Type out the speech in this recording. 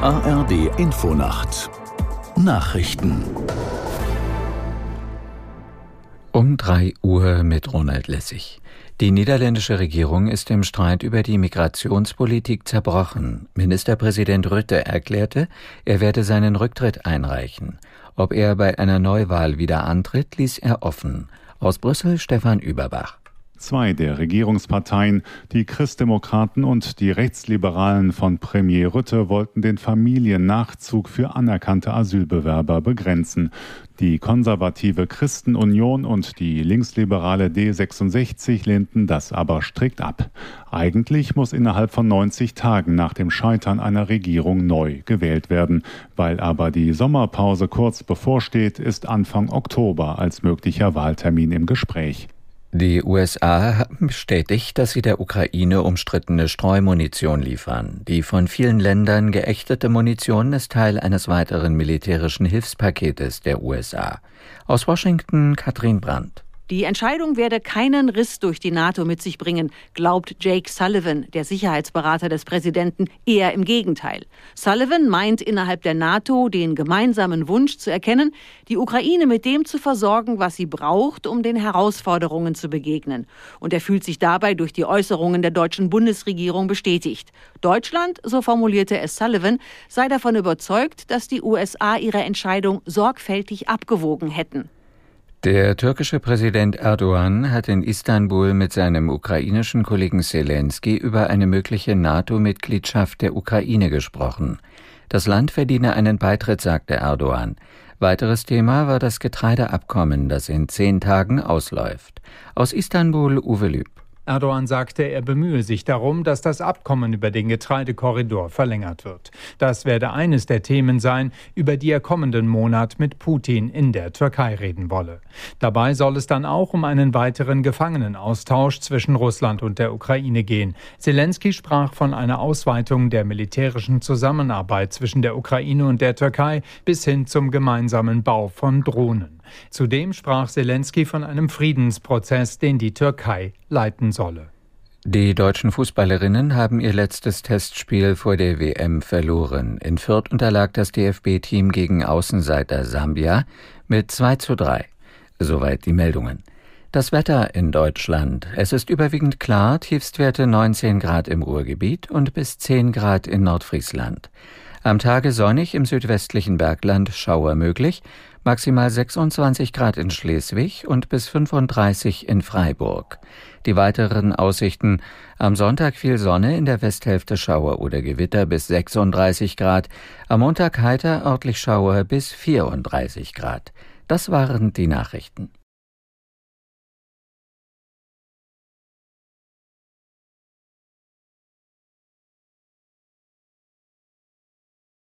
ARD Infonacht Nachrichten um 3 Uhr mit Ronald Lessig. Die niederländische Regierung ist im Streit über die Migrationspolitik zerbrochen. Ministerpräsident Rütte erklärte, er werde seinen Rücktritt einreichen. Ob er bei einer Neuwahl wieder antritt, ließ er offen. Aus Brüssel Stefan Überbach. Zwei der Regierungsparteien, die Christdemokraten und die Rechtsliberalen von Premier Rütte, wollten den Familiennachzug für anerkannte Asylbewerber begrenzen. Die konservative Christenunion und die linksliberale D66 lehnten das aber strikt ab. Eigentlich muss innerhalb von 90 Tagen nach dem Scheitern einer Regierung neu gewählt werden. Weil aber die Sommerpause kurz bevorsteht, ist Anfang Oktober als möglicher Wahltermin im Gespräch. Die USA haben bestätigt, dass sie der Ukraine umstrittene Streumunition liefern. Die von vielen Ländern geächtete Munition ist Teil eines weiteren militärischen Hilfspaketes der USA. Aus Washington Katrin Brandt. Die Entscheidung werde keinen Riss durch die NATO mit sich bringen, glaubt Jake Sullivan, der Sicherheitsberater des Präsidenten, eher im Gegenteil. Sullivan meint innerhalb der NATO den gemeinsamen Wunsch zu erkennen, die Ukraine mit dem zu versorgen, was sie braucht, um den Herausforderungen zu begegnen. Und er fühlt sich dabei durch die Äußerungen der deutschen Bundesregierung bestätigt. Deutschland, so formulierte es Sullivan, sei davon überzeugt, dass die USA ihre Entscheidung sorgfältig abgewogen hätten. Der türkische Präsident Erdogan hat in Istanbul mit seinem ukrainischen Kollegen Zelensky über eine mögliche NATO-Mitgliedschaft der Ukraine gesprochen. Das Land verdiene einen Beitritt, sagte Erdogan. Weiteres Thema war das Getreideabkommen, das in zehn Tagen ausläuft. Aus Istanbul Uwe Lüb. Erdogan sagte, er bemühe sich darum, dass das Abkommen über den Getreidekorridor verlängert wird. Das werde eines der Themen sein, über die er kommenden Monat mit Putin in der Türkei reden wolle. Dabei soll es dann auch um einen weiteren Gefangenenaustausch zwischen Russland und der Ukraine gehen. Zelensky sprach von einer Ausweitung der militärischen Zusammenarbeit zwischen der Ukraine und der Türkei bis hin zum gemeinsamen Bau von Drohnen. Zudem sprach Zelensky von einem Friedensprozess, den die Türkei leiten solle. Die deutschen Fußballerinnen haben ihr letztes Testspiel vor der WM verloren. In Fürth unterlag das DFB-Team gegen Außenseiter Sambia mit 2 zu 3. Soweit die Meldungen. Das Wetter in Deutschland. Es ist überwiegend klar, Tiefstwerte 19 Grad im Ruhrgebiet und bis 10 Grad in Nordfriesland. Am Tage sonnig im südwestlichen Bergland Schauer möglich, maximal 26 Grad in Schleswig und bis 35 in Freiburg. Die weiteren Aussichten am Sonntag viel Sonne, in der Westhälfte Schauer oder Gewitter bis 36 Grad, am Montag heiter örtlich Schauer bis 34 Grad. Das waren die Nachrichten.